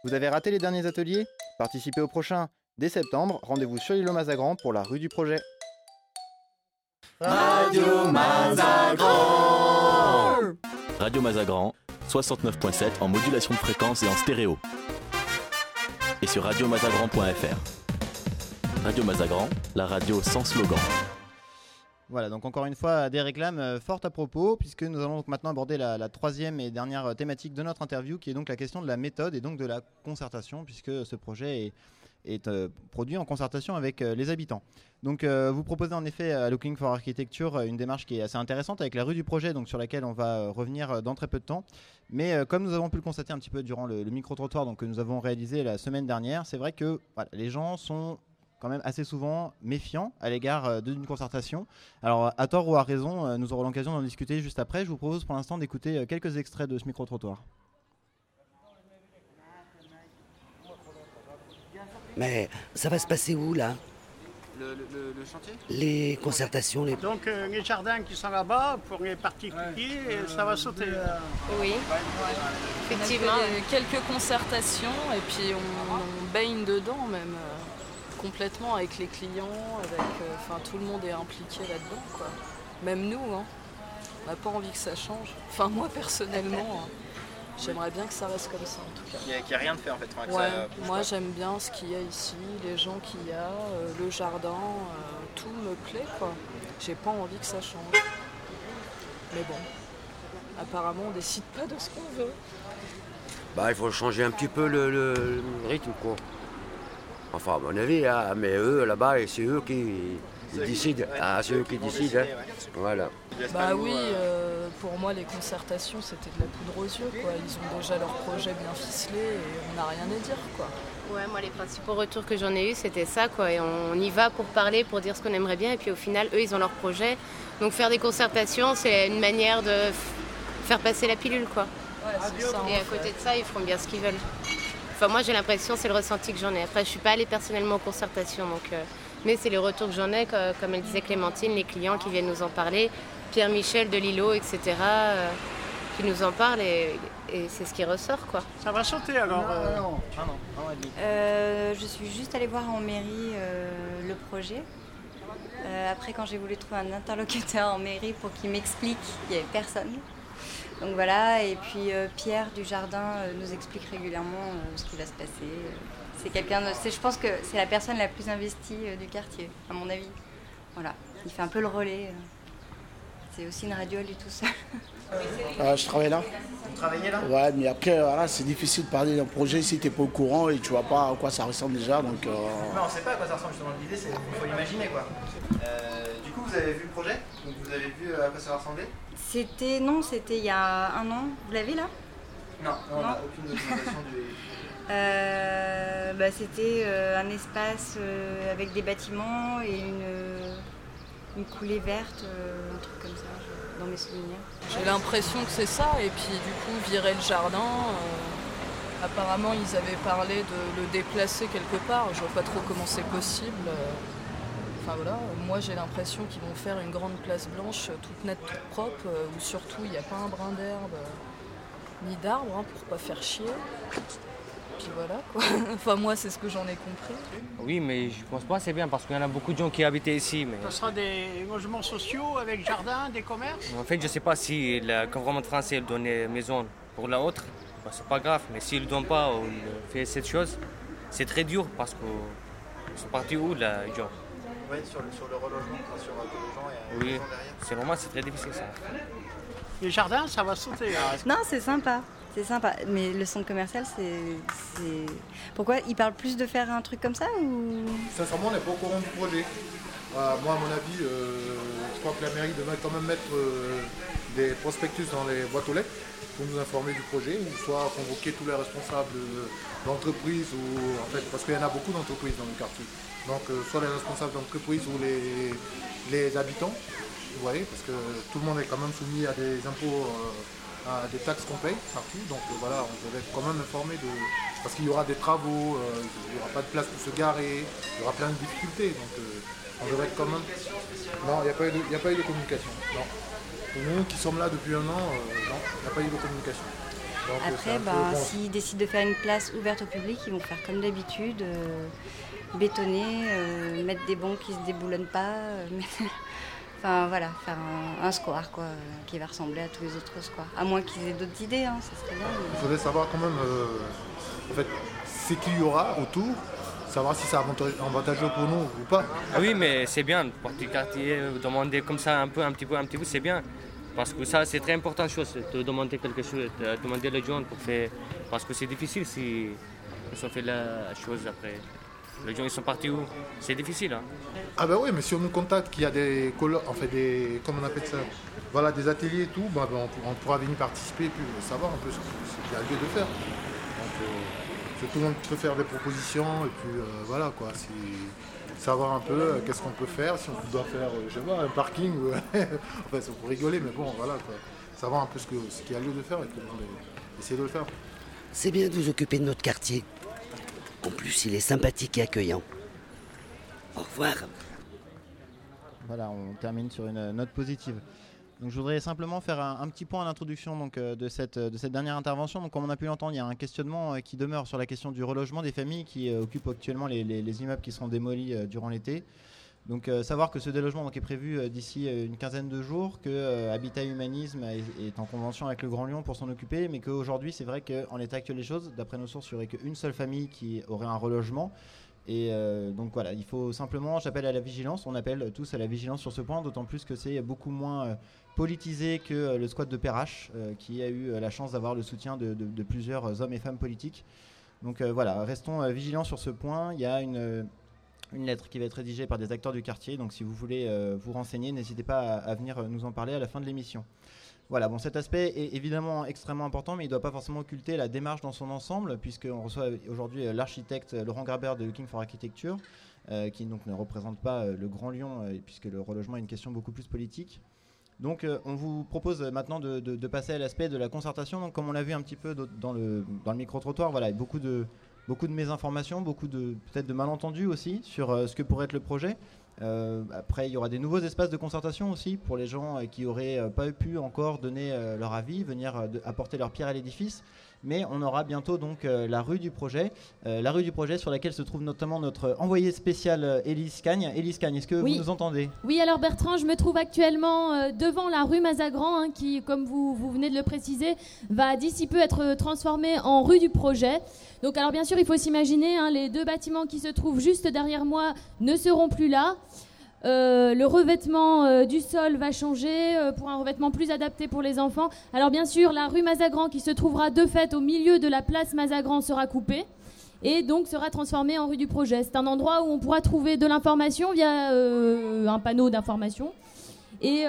Vous avez raté les derniers ateliers? Participez au prochain. Dès septembre, rendez-vous sur l'îlot Mazagran pour la rue du projet. Radio Mazagran Radio Mazagran, 69.7 en modulation de fréquence et en stéréo. Et sur radiomazagran.fr. Radio Mazagran, la radio sans slogan. Voilà, donc encore une fois, des réclames euh, fortes à propos, puisque nous allons maintenant aborder la, troisième et dernière euh, thématique de notre interview, qui est donc la question de la méthode et donc de la concertation, puisque ce projet est, euh, produit en concertation avec les habitants. Donc vous proposez en effet à Looking for Architecture une démarche qui est assez intéressante avec la rue du projet, donc sur laquelle on va revenir dans très peu de temps. Mais comme nous avons pu le constater un petit peu durant le, micro-trottoir donc, que nous avons réalisé la semaine dernière, c'est vrai que les gens sont quand même assez souvent méfiants à l'égard euh, d'une concertation. Alors à tort ou à raison, euh, nous aurons l'occasion d'en discuter juste après. Je vous propose pour l'instant d'écouter euh, quelques extraits de ce micro-trottoir. Mais ça va se passer où là? Le, le- le chantier? Les concertations, les... Donc euh, les jardins qui sont là-bas, pour les particuliers, et ça va sauter. Oui, effectivement. Quelques concertations et puis on, on baigne dedans même complètement avec les clients, avec euh, enfin tout le monde est impliqué là-dedans quoi. Même nous, hein. on n'a pas envie que ça change. Enfin moi personnellement, hein, j'aimerais bien que ça reste comme ça en tout cas. Qu'il n'y a, rien de fait en fait. enfin, que Ouais, ça bouge moi pas. j'aime bien ce qu'il y a ici, les gens qu'il y a, euh, le jardin, euh, tout me plaît quoi. J'ai pas envie que ça change. Mais bon, apparemment on décide pas de ce qu'on veut. Bah, il faut changer un petit peu le, le- le rythme, quoi. Enfin, à mon avis, hein, mais eux, là-bas, c'est eux qui ils décident. Ah, c'est eux qui décident. hein. Voilà. Bah oui, euh, pour moi les concertations c'était de la poudre aux yeux quoi. Ils ont déjà leur projet bien ficelé et on n'a rien à dire quoi. Ouais, moi, les principaux retours que j'en ai eu, c'était ça, quoi. Et on y va pour parler, pour dire ce qu'on aimerait bien, et puis au final, eux, ils ont leur projet. Donc faire des concertations, c'est une manière de faire passer la pilule, quoi. et à côté fait. de ça, ils feront bien ce qu'ils veulent. Enfin, moi, j'ai l'impression, c'est le ressenti que j'en ai. Après, je suis pas allée personnellement aux concertations, donc. euh, mais c'est les retours que j'en ai, co- comme elle disait Clémentine, les clients qui viennent nous en parler, Pierre-Michel de Lilo, etc., euh, qui nous en parlent, et, et c'est ce qui ressort, quoi. Ça va sauter alors. euh, Euh, je suis juste allée voir en mairie euh, le projet. Euh, après, quand j'ai voulu trouver un interlocuteur en mairie pour qu'il m'explique, il n'y avait personne. Donc voilà, et puis euh, Pierre du Jardin euh, nous explique régulièrement euh, ce qui va se passer. C'est quelqu'un, de- je pense que c'est la personne la plus investie euh, du quartier, à mon avis. Voilà, il fait un peu le relais. euh. C'est aussi une radio à lui tout seul. Euh, je travaille là. Vous travaillez là? Ouais, mais après, voilà, c'est difficile de parler d'un projet si tu n'es pas au courant et tu vois pas à quoi ça ressemble déjà. Donc, euh, Non, on sait pas à quoi ça ressemble justement. L'idée, c'est qu'il faut imaginer quoi. Euh, du coup, vous avez vu le projet? Donc, Vous avez vu à quoi ça va ressembler? C'était, non, c'était il y a un an. Vous l'avez là? Non, on n'a aucune documentation du. Euh, bah, C'était euh, un espace euh, avec des bâtiments et une, une coulée verte, euh, un truc comme ça, je- dans mes souvenirs. J'ai l'impression que c'est ça et puis du coup virer le jardin. euh, apparemment ils avaient parlé de le déplacer quelque part. Je vois pas trop comment c'est possible. Enfin voilà, moi j'ai l'impression qu'ils vont faire une grande place blanche euh, toute nette, toute propre, euh, où surtout il n'y a pas un brin d'herbe euh, ni d'arbre hein, pour pas faire chier. Puis voilà quoi. enfin moi c'est ce que j'en ai compris. Oui, mais je pense pas c'est bien parce qu'il y en a beaucoup de gens qui habitent ici. Mais Ce sera des logements sociaux avec jardin, des commerces. en fait, je sais pas si le gouvernement français donne une maison pour la autre, bah, c'est pas grave. Mais s'il ne donne pas ou il fait cette chose, c'est très dur parce qu'ils sont partis où là, les gens? Oui, sur le, sur le relogement, enfin, sur euh, que les gens aient une Oui, derrière. c'est vraiment c'est très difficile ça. Les jardins, ça va sauter. hein. Non, c'est sympa. C'est sympa. Mais le centre commercial, c'est. c'est- Pourquoi Ils parlent plus de faire un truc comme ça ou? Sincèrement, on n'est pas au courant du projet. Voilà, moi, à mon avis, euh, je crois que la mairie devrait quand même mettre euh, des prospectus dans les boîtes aux lettres pour nous informer du projet, ou soit convoquer tous les responsables euh, d'entreprises, ou en fait, parce qu'il y en a beaucoup d'entreprises dans le quartier. Donc, euh, soit les responsables d'entreprises ou les, les habitants, vous voyez, parce que tout le monde est quand même soumis à des impôts, euh, à des taxes qu'on paye partout. Donc euh, voilà, on devait être quand même informé de. Parce qu'il y aura des travaux, il n'y aura pas de place pour se garer, il y aura plein de difficultés. Donc on devrait être quand même. Non, il n'y a, pas eu de- il y a pas eu de communication. Non. Pour nous qui sommes là depuis un an, non, il n'y a pas eu de communication. Donc, Après, bon. s'ils décident de faire une place ouverte au public, ils vont faire comme d'habitude, euh, bétonner, euh, mettre des bancs qui se déboulonnent pas, euh, mettre- enfin voilà, faire un, un square quoi, euh, qui va ressembler à tous les autres squares. À moins qu'ils aient d'autres idées, hein, ça serait bien. Il faudrait savoir quand même euh, en fait, ce qu'il y aura autour, savoir si c'est avantageux pour nous ou pas. Ah oui, mais c'est bien, pour du quartier, demander comme ça un peu, un petit peu, un petit peu, c'est bien. Parce que ça, c'est très important chose, de demander quelque chose, de demander les gens pour faire. Parce que c'est difficile si ils ont fait la chose après. Les gens, ils sont partis où? C'est difficile, hein. Ah ben oui, mais si on nous contacte qu'il y a des colloques, en fait des, comment on appelle ça, voilà, des ateliers et tout, bah, ben, on, pour- on pourra venir participer et puis savoir un peu ce, qu'il y a lieu de faire. Donc, euh, que tout le monde peut faire des propositions et puis euh, voilà quoi, si- savoir un peu euh, qu'est-ce qu'on peut faire, si on doit faire, euh, je sais pas, un parking, ou, enfin c'est pour rigoler, mais bon voilà quoi, savoir un peu ce que- ce qu'il y a lieu de faire et puis ben, essayer de le faire. C'est bien de vous occuper de notre quartier. En plus, il est sympathique et accueillant. Au revoir. Voilà, on termine sur une note positive. Donc, je voudrais simplement faire un, petit point à l'introduction donc, euh, de, cette, de cette dernière intervention. Donc, comme on a pu l'entendre, il y a un questionnement euh, qui demeure sur la question du relogement des familles qui euh, occupent actuellement les, les- les immeubles qui seront démolis durant l'été. Donc, euh, savoir que ce délogement est prévu euh, d'ici euh, une quinzaine de jours, que Habitat Humanisme est, en convention avec le Grand Lyon pour s'en occuper, mais qu'aujourd'hui, c'est vrai qu'en l'état actuel des choses, d'après nos sources, il n'y aurait qu'une seule famille qui aurait un relogement. Et donc voilà, il faut simplement, j'appelle à la vigilance, on appelle tous à la vigilance sur ce point, d'autant plus que c'est beaucoup moins politisé que le squat de Perrache, qui a eu la chance d'avoir le soutien de, plusieurs hommes et femmes politiques. Donc voilà, restons vigilants sur ce point. Il y a une, une lettre qui va être rédigée par des acteurs du quartier, donc si vous voulez euh, vous renseigner, n'hésitez pas à, venir euh, nous en parler à la fin de l'émission. Voilà, bon, cet aspect est évidemment extrêmement important, mais il ne doit pas forcément occulter la démarche dans son ensemble, puisqu'on reçoit aujourd'hui euh, l'architecte Laurent Graber de Looking for Architecture, qui donc ne représente pas le Grand Lyon, puisque le relogement est une question beaucoup plus politique. Donc on vous propose maintenant de, de- passer à l'aspect de la concertation. Donc comme on l'a vu un petit peu dans le, dans le micro-trottoir, voilà, beaucoup de, beaucoup de mésinformations, beaucoup de peut-être de malentendus aussi sur euh, ce que pourrait être le projet. Euh, après, il y aura des nouveaux espaces de concertation aussi pour les gens euh, qui auraient euh, pas pu encore donner leur avis, venir apporter leur pierre à l'édifice. Mais on aura bientôt donc euh, la rue du projet, euh, la rue du projet sur laquelle se trouve notamment notre envoyé spécial euh, Élise Cagne. Élise Cagne, est-ce que Oui. vous nous entendez? Oui, alors Bertrand, je me trouve actuellement devant la rue Mazagran, hein, qui, comme vous, vous venez de le préciser, va d'ici peu être transformée en rue du projet. Donc, alors bien sûr, il faut s'imaginer, hein, les deux bâtiments qui se trouvent juste derrière moi ne seront plus là. Euh, le revêtement euh, du sol va changer euh, pour un revêtement plus adapté pour les enfants. Alors bien sûr, la rue Mazagran qui se trouvera de fait au milieu de la place Mazagran sera coupée et donc sera transformée en rue du projet. C'est un endroit où on pourra trouver de l'information via un panneau d'information et,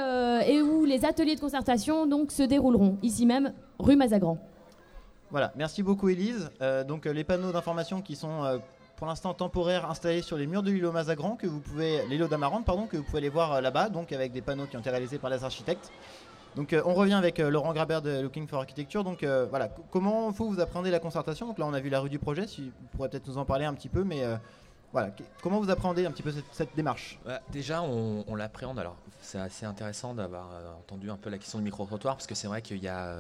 où les ateliers de concertation donc se dérouleront ici même rue Mazagran. Voilà, merci beaucoup Élise. Euh, donc les panneaux d'information qui sont pour l'instant temporaires installés sur les murs de l'îlot Mazagran, que vous pouvez, l'îlot d'Amarante, pardon, que vous pouvez aller voir euh, là-bas, donc avec des panneaux qui ont été réalisés par les architectes. Donc euh, on revient avec euh, Laurent Grabert de Looking for Architecture. Donc voilà, comment faut vous appréhendez la concertation? Donc là on a vu la rue du projet, si vous pourrez peut-être nous en parler un petit peu, mais voilà, comment vous appréhendez un petit peu cette, démarche? Déjà, on, on l'appréhende. Alors, c'est assez intéressant d'avoir entendu un peu la question du micro-trottoir, parce que c'est vrai qu'il y a,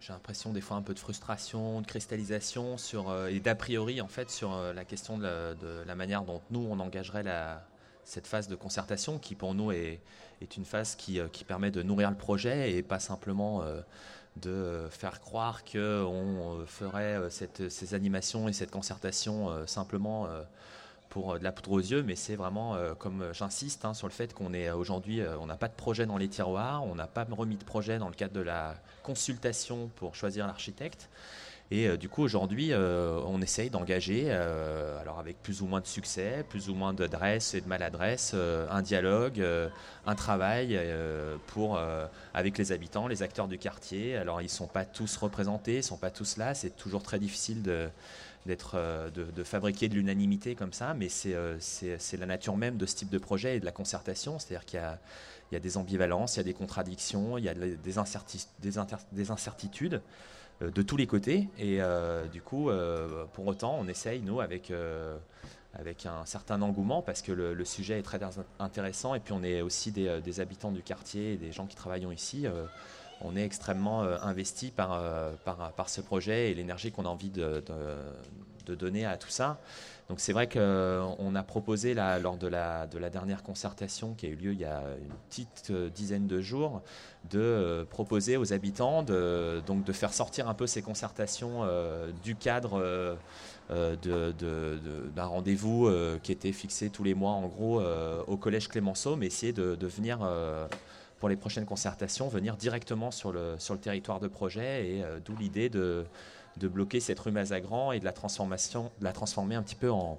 j'ai l'impression des fois un peu de frustration, de cristallisation sur, euh, et d'a priori en fait sur euh, la question de la, manière dont nous on engagerait cette phase de concertation, qui pour nous est, une phase qui, euh, qui permet de nourrir le projet et pas simplement de faire croire qu'on ferait ces animations et cette concertation simplement pour de la poudre aux yeux, mais c'est vraiment comme j'insiste hein, sur le fait qu'on est aujourd'hui, on n'a pas de projet dans les tiroirs, on n'a pas remis de projet dans le cadre de la consultation pour choisir l'architecte. Et euh, du coup, aujourd'hui, euh, on essaye d'engager, euh, alors avec plus ou moins de succès, plus ou moins d'adresse et de maladresse, un dialogue, un travail pour, avec les habitants, les acteurs du quartier. Alors, ils ne sont pas tous représentés, ils ne sont pas tous là. C'est toujours très difficile de, d'être, de, fabriquer de l'unanimité comme ça, mais c'est, c'est, la nature même de ce type de projet et de la concertation. C'est-à-dire qu'il y a, y a des ambivalences, il y a des contradictions, il y a des, des, des incertitudes. Euh, de tous les côtés. Et euh, du coup, euh, pour autant, on essaye, nous, avec, avec un certain engouement, parce que le, sujet est très intéressant. Et puis, on est aussi des, habitants du quartier des gens qui travaillent ici. On est extrêmement investis par, par, par, ce projet et l'énergie qu'on a envie de, de, donner à tout ça. Donc c'est vrai qu'on a proposé lors de la, de la dernière concertation qui a eu lieu il y a une petite dizaine de jours de euh, proposer aux habitants de, donc de faire sortir un peu ces concertations euh, du cadre euh, d'un rendez-vous qui était fixé tous les mois en gros au collège Clémenceau, mais essayer de, venir pour les prochaines concertations, venir directement sur le, sur le territoire de projet et d'où l'idée de, de bloquer cette rue Mazagran et de la transformation, de la transformer un petit peu en,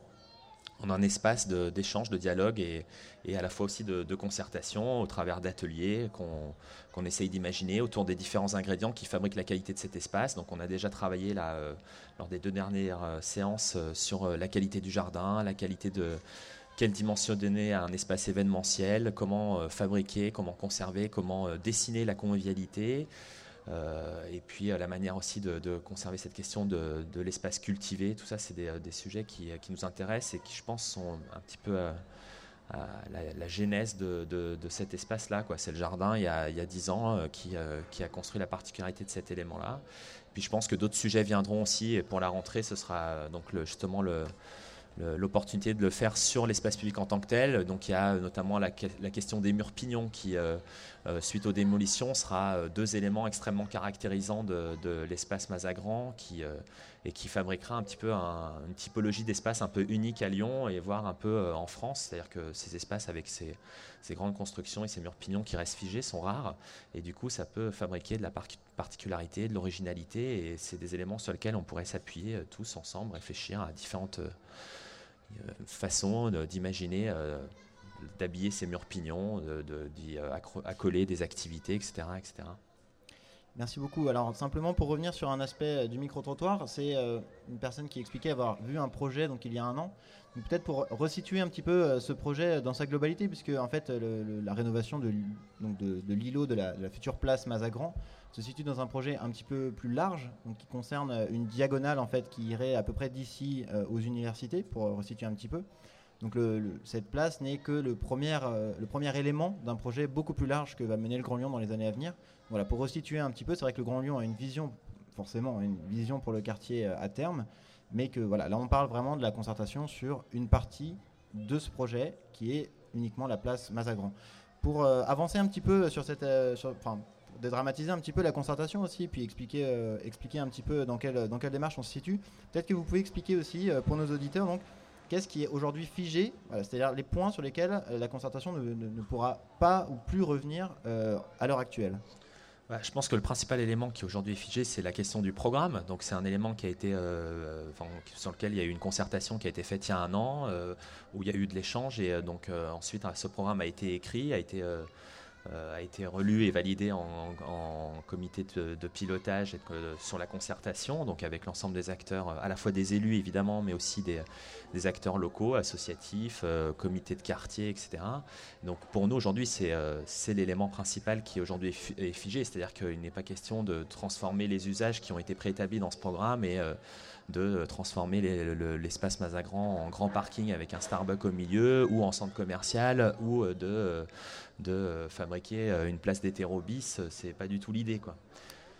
en un espace d'échange, de, dialogue et, et, à la fois aussi de, concertation au travers d'ateliers qu'on essaye d'imaginer autour des différents ingrédients qui fabriquent la qualité de cet espace. Donc on a déjà travaillé là, euh, lors des deux dernières euh, séances euh, sur la qualité du jardin, la qualité de quelle dimension donner à un espace événementiel, comment fabriquer, comment conserver, comment dessiner la convivialité? Euh, et puis euh, la manière aussi de, conserver cette question de, l'espace cultivé, tout ça, c'est des, euh, sujets qui, nous intéressent et qui, je pense, sont un petit peu la, genèse de, cet espace-là. C'est le jardin, il y a, dix ans, qui, a construit la particularité de cet élément-là. Puis je pense que d'autres sujets viendront aussi, et pour la rentrée, ce sera donc justement le l'opportunité de le faire sur l'espace public en tant que tel. Donc il y a notamment la, question des murs pignons qui, euh, euh, suite aux démolitions, sera euh, deux éléments extrêmement caractérisants de, l'espace Mazagran qui, et qui fabriquera un petit peu une typologie d'espace un peu unique à Lyon et voire un peu en France. C'est-à-dire que ces espaces avec ces, grandes constructions et ces murs pignons qui restent figés sont rares et du coup ça peut fabriquer de la particularité, de l'originalité et c'est des éléments sur lesquels on pourrait s'appuyer tous ensemble, réfléchir à différentes euh, façon d'imaginer, euh, d'habiller ces murs pignons, d'y euh, accoler des activités, etc., etc. Merci beaucoup. Alors simplement pour revenir sur un aspect du micro-trottoir, c'est une personne qui expliquait avoir vu un projet donc il y a un an. Peut-être pour resituer un petit peu ce projet dans sa globalité, puisque en fait la rénovation de, de, l'îlot de, la, future place Mazagran se situe dans un projet un petit peu plus large, donc qui concerne une diagonale en fait qui irait à peu près d'ici euh, aux universités, pour resituer un petit peu. Donc cette place n'est que le premier, euh, le premier élément d'un projet beaucoup plus large que va mener le Grand Lyon dans les années à venir. Voilà, pour resituer un petit peu, c'est vrai que le Grand Lyon a une vision, forcément, une vision pour le quartier euh, à terme, mais que voilà, là on parle vraiment de la concertation sur une partie de ce projet qui est uniquement la place Mazagran. Pour avancer un petit peu sur cette, dédramatiser un petit peu la concertation aussi, puis expliquer, euh, expliquer un petit peu dans quelle, dans quelle démarche on se situe. Peut-être que vous pouvez expliquer aussi euh, pour nos auditeurs donc qu'est-ce qui est aujourd'hui figé, c'est-à-dire les points sur lesquels euh, la concertation ne, ne, pourra pas ou plus revenir à l'heure actuelle. Je pense que le principal élément qui aujourd'hui est figé, c'est la question du programme. Donc c'est un élément qui a été, sur lequel il y a eu une concertation qui a été faite il y a un an, où il y a eu de l'échange et donc ensuite ce programme a été écrit, a été a été relu et validé en, comité de, pilotage sur la concertation, donc avec l'ensemble des acteurs, à la fois des élus évidemment, mais aussi des, acteurs locaux, associatifs, euh, comités de quartier, etc. Donc pour nous aujourd'hui, c'est euh, l'élément principal qui aujourd'hui est, figé, c'est-à-dire qu'il n'est pas question de transformer les usages qui ont été préétablis dans ce programme et de transformer l'espace Mazagran en grand parking avec un Starbucks au milieu ou en centre commercial ou de de fabriquer euh, une place d'hétérobis, euh, c'est pas du tout l'idée. quoi.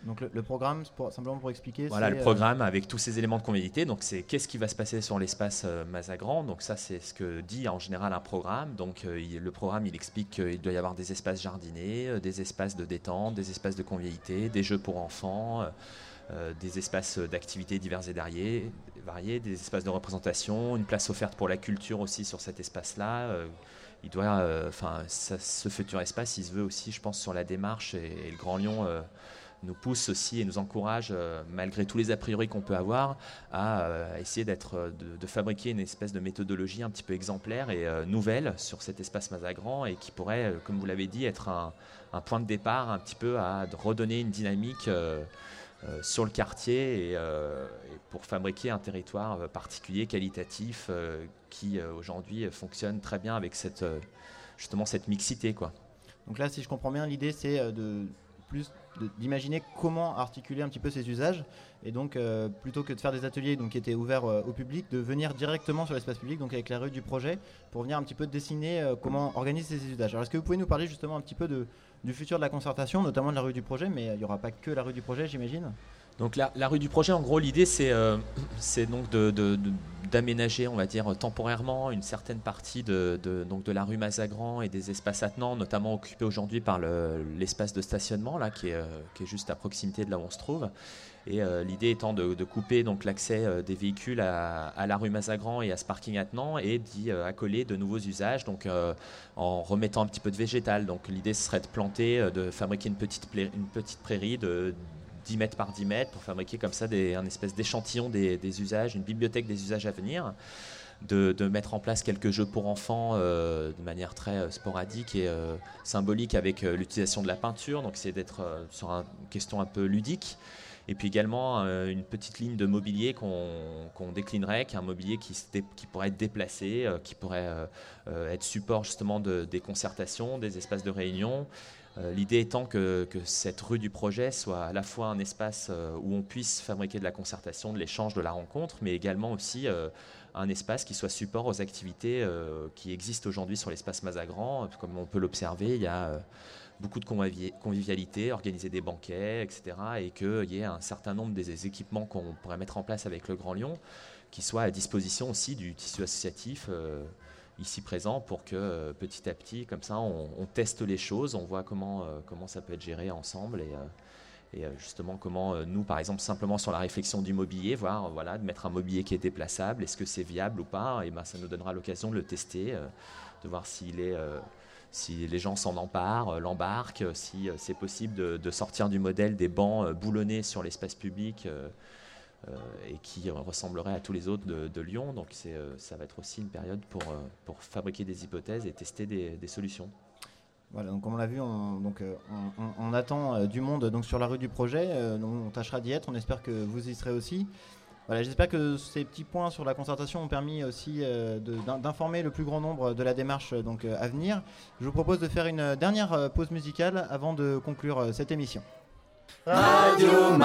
Donc le, programme, simplement pour expliquer. Voilà le euh, programme avec tous ces éléments de convivialité. Donc c'est qu'est-ce qui va se passer sur l'espace Mazagran. Donc ça c'est ce que dit en général un programme. Donc le programme il explique qu'il doit y avoir des espaces jardinés, des espaces de détente, des espaces de convivialité, des jeux pour enfants, des espaces d'activités divers et variés, des espaces de représentation, une place offerte pour la culture aussi sur cet espace-là. Euh, il doit, euh, enfin, ce futur espace, il se veut aussi, je pense, sur la démarche et, le Grand Lyon nous pousse aussi et nous encourage, malgré tous les a priori qu'on peut avoir, à essayer de, fabriquer une espèce de méthodologie un petit peu exemplaire et nouvelle sur cet espace Mazagran et qui pourrait, comme vous l'avez dit, être un, point de départ un petit peu à redonner une dynamique euh, sur le quartier euh, et, pour fabriquer un territoire euh, particulier, qualitatif, qui aujourd'hui fonctionne très bien avec cette, justement cette mixité. Quoi. Donc là, si je comprends bien, l'idée c'est de plus d'imaginer comment articuler un petit peu ces usages et donc plutôt que de faire des ateliers donc, qui étaient ouverts au public, de venir directement sur l'espace public, donc avec la rue du projet, pour venir un petit peu dessiner comment organiser ces usages. Alors est-ce que vous pouvez nous parler justement un petit peu de, du futur de la concertation, notamment de la rue du projet, mais il n'y aura pas que la rue du projet, j'imagine donc la, rue du projet, en gros, l'idée c'est euh, donc d'aménager, on va dire temporairement, une certaine partie de, donc de la rue Mazagran et des espaces attenants, notamment occupés aujourd'hui par l'espace de stationnement là, euh, qui est, juste à proximité de là où on se trouve. Et euh, l'idée étant de, couper donc l'accès des véhicules à, la rue Mazagran et à ce parking attenant et d'y accoler de nouveaux usages, donc en remettant un petit peu de végétal. Donc l'idée serait de planter, de fabriquer une petite, une petite prairie de 10 mètres par 10 mètres pour fabriquer comme ça un espèce d'échantillon des, usages, une bibliothèque des usages à venir. De, mettre en place quelques jeux pour enfants euh, de manière très euh, sporadique et euh, symbolique avec l'utilisation de la peinture, donc c'est d'être sur une question un peu ludique. Et puis également une petite ligne de mobilier qu'on déclinerait, qui est un mobilier qui, qui pourrait être déplacé, qui pourrait être support justement de, des concertations, des espaces de réunion, euh, l'idée étant que, cette rue du projet soit à la fois un espace euh, où on puisse fabriquer de la concertation, de l'échange, de la rencontre, mais également aussi euh, un espace qui soit support aux activités qui existent aujourd'hui sur l'espace Mazagran. Comme on peut l'observer, il y a beaucoup de convivialité, organiser des banquets, etc. Et qu'il y ait un certain nombre des équipements qu'on pourrait mettre en place avec le Grand Lyon qui soient à disposition aussi du tissu associatif ici présent pour que euh, petit à petit, comme ça, on, teste les choses, on voit comment, euh, comment ça peut être géré ensemble et, euh, et justement comment nous, par exemple, simplement sur la réflexion du mobilier, voir, voilà, de mettre un mobilier qui est déplaçable, est-ce que c'est viable ou pas, et ben, ça nous donnera l'occasion de le tester, de voir s'il est si les gens s'en emparent, l'embarquent, si c'est possible de, sortir du modèle des bancs boulonnés sur l'espace public euh, et qui ressemblerait à tous les autres de, Lyon. Donc euh, ça va être aussi une période pour, euh, fabriquer des hypothèses et tester des, solutions. Voilà, donc comme on l'a vu, on, on, attend du monde donc, sur la rue du projet. on tâchera d'y être. On espère que vous y serez aussi. Voilà, J'espère que ces petits points sur la concertation ont permis aussi d'informer le plus grand nombre de la démarche donc, à venir. Je vous propose de faire une dernière pause musicale avant de conclure cette émission. Radio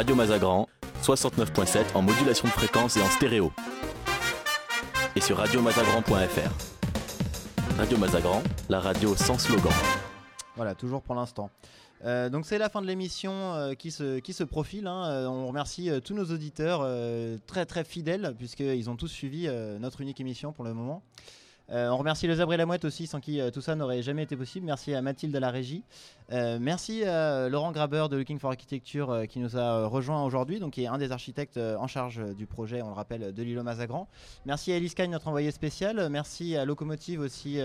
Radio Mazagran, 69.7 en modulation de fréquence et en stéréo. Et sur radiomazagran.fr. Radio Mazagran, la radio sans slogan. Voilà, toujours pour l'instant. Euh, donc c'est la fin de l'émission euh, qui, se, profile. hein. Euh, on remercie tous nos auditeurs très très fidèles puisqu'ils ont tous suivi notre unique émission pour le moment. Euh, on remercie le Zèbre et la Mouette aussi sans qui euh, tout ça n'aurait jamais été possible. Merci à Mathilde à la régie. Euh, merci à Laurent Graber de Looking for Architecture qui nous a rejoint aujourd'hui, donc qui est un des architectes en charge du projet, on le rappelle, de l'îlot Mazagran. Merci à Elise notre envoyé spécial. Merci à Locomotive aussi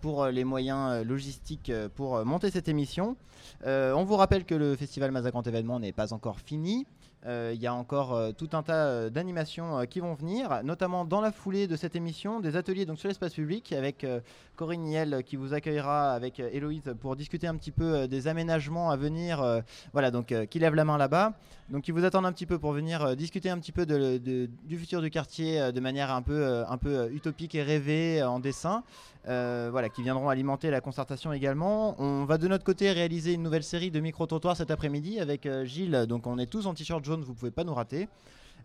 pour les moyens logistiques pour monter cette émission. On vous rappelle que le festival Mazagran événement n'est pas encore fini. Euh, Il y a encore euh, tout un tas euh, d'animations qui vont venir, notamment dans la foulée de cette émission, des ateliers donc sur l'espace public avec Corinne euh, qui vous accueillera avec Héloïse pour discuter un petit peu des aménagements à venir. voilà, donc qui lève la main là-bas. Donc qui vous attendent un petit peu pour venir discuter un petit peu du futur du quartier de manière un peu, un peu utopique et rêvée en dessin. Voilà, qui viendront alimenter la concertation également. On va de notre côté réaliser une nouvelle série de micro-trottoirs cet après-midi avec Gilles. Donc on est tous en t-shirt jaune, vous pouvez pas nous rater.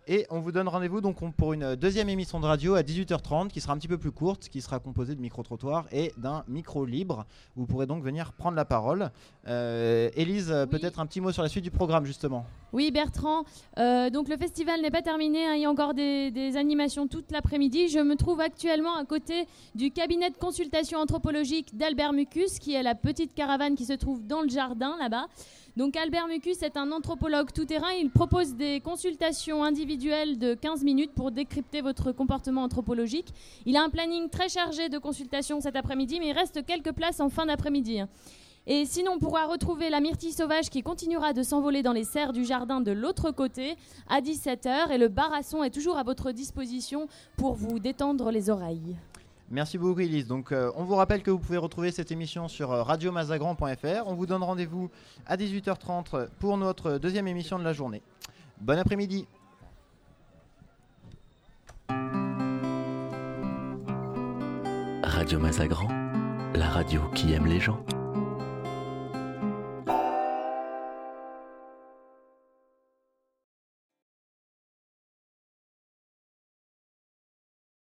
Et on vous donne rendez-vous donc on- pour une deuxième émission de radio à 18h30 qui sera un petit peu plus courte, qui sera composée de micro-trottoirs et d'un micro libre. Vous pourrez donc venir prendre la parole. Euh, Élise, euh, peut-être un petit mot sur la suite du programme justement. Oui, Bertrand. euh, donc le festival n'est pas terminé. hein, il y a encore des, des animations toute l'après-midi. Je me trouve actuellement à côté du cabinet de consultation anthropologique d'Albert Mucus, qui est la petite caravane qui se trouve dans le jardin là-bas. Donc Albert Mucus est un anthropologue tout-terrain. Il propose des consultations individuelles de 15 minutes pour décrypter votre comportement anthropologique. Il a un planning très chargé de consultations cet après-midi, mais il reste quelques places en fin d'après-midi. Et sinon, on pourra retrouver la myrtille sauvage qui continuera de s'envoler dans les serres du jardin de l'autre côté à 17h. Et le barasson est toujours à votre disposition pour vous détendre les oreilles. Merci beaucoup Elise. Donc euh, on vous rappelle que vous pouvez retrouver cette émission sur euh, radiomazagran.fr. On vous donne rendez-vous à 18h30 pour notre deuxième émission de la journée. Bon après-midi. Radio Mazagran, la radio qui aime les gens.